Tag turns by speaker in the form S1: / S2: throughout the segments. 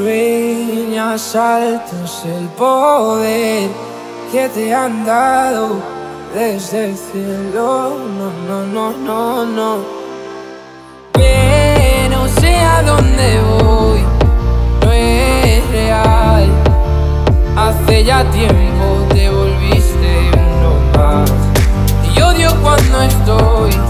S1: sueñas alto es el poder que te han dado desde el cielo. No, no, no, no, no. Que no sé a dónde voy, no es real. Hace ya tiempo te volviste uno más. Y odio cuando estoy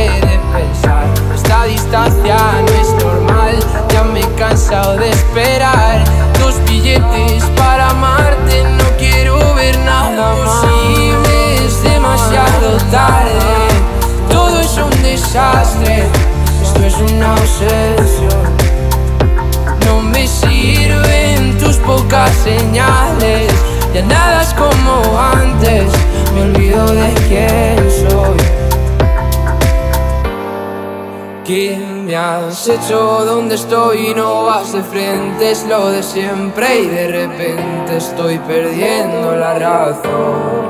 S1: cansado de esperar. Dos billetes para amarte, no quiero ver nada posible, es demasiado tarde. Todo es un desastre, esto es una obsesión. No me sirven tus pocas señales, ¿Qué me has hecho? ¿Dónde estoy? No vas de frente, es lo de siempre y de repente estoy perdiendo la razón.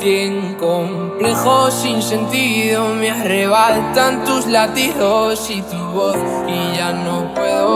S1: Cien complejos sin sentido me arrebatan tus latidos y tu voz y ya no puedo.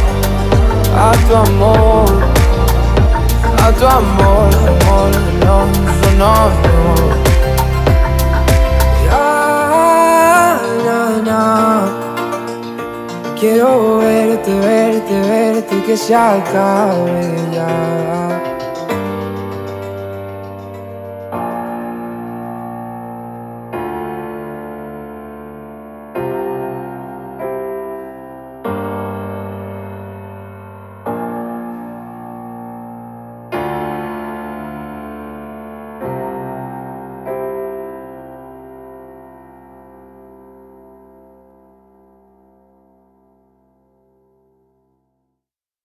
S1: a tu amor, a tu amor, amor, no, no, no. Ya, na, na. Quiero verte, verte, verte, que se acabe ya.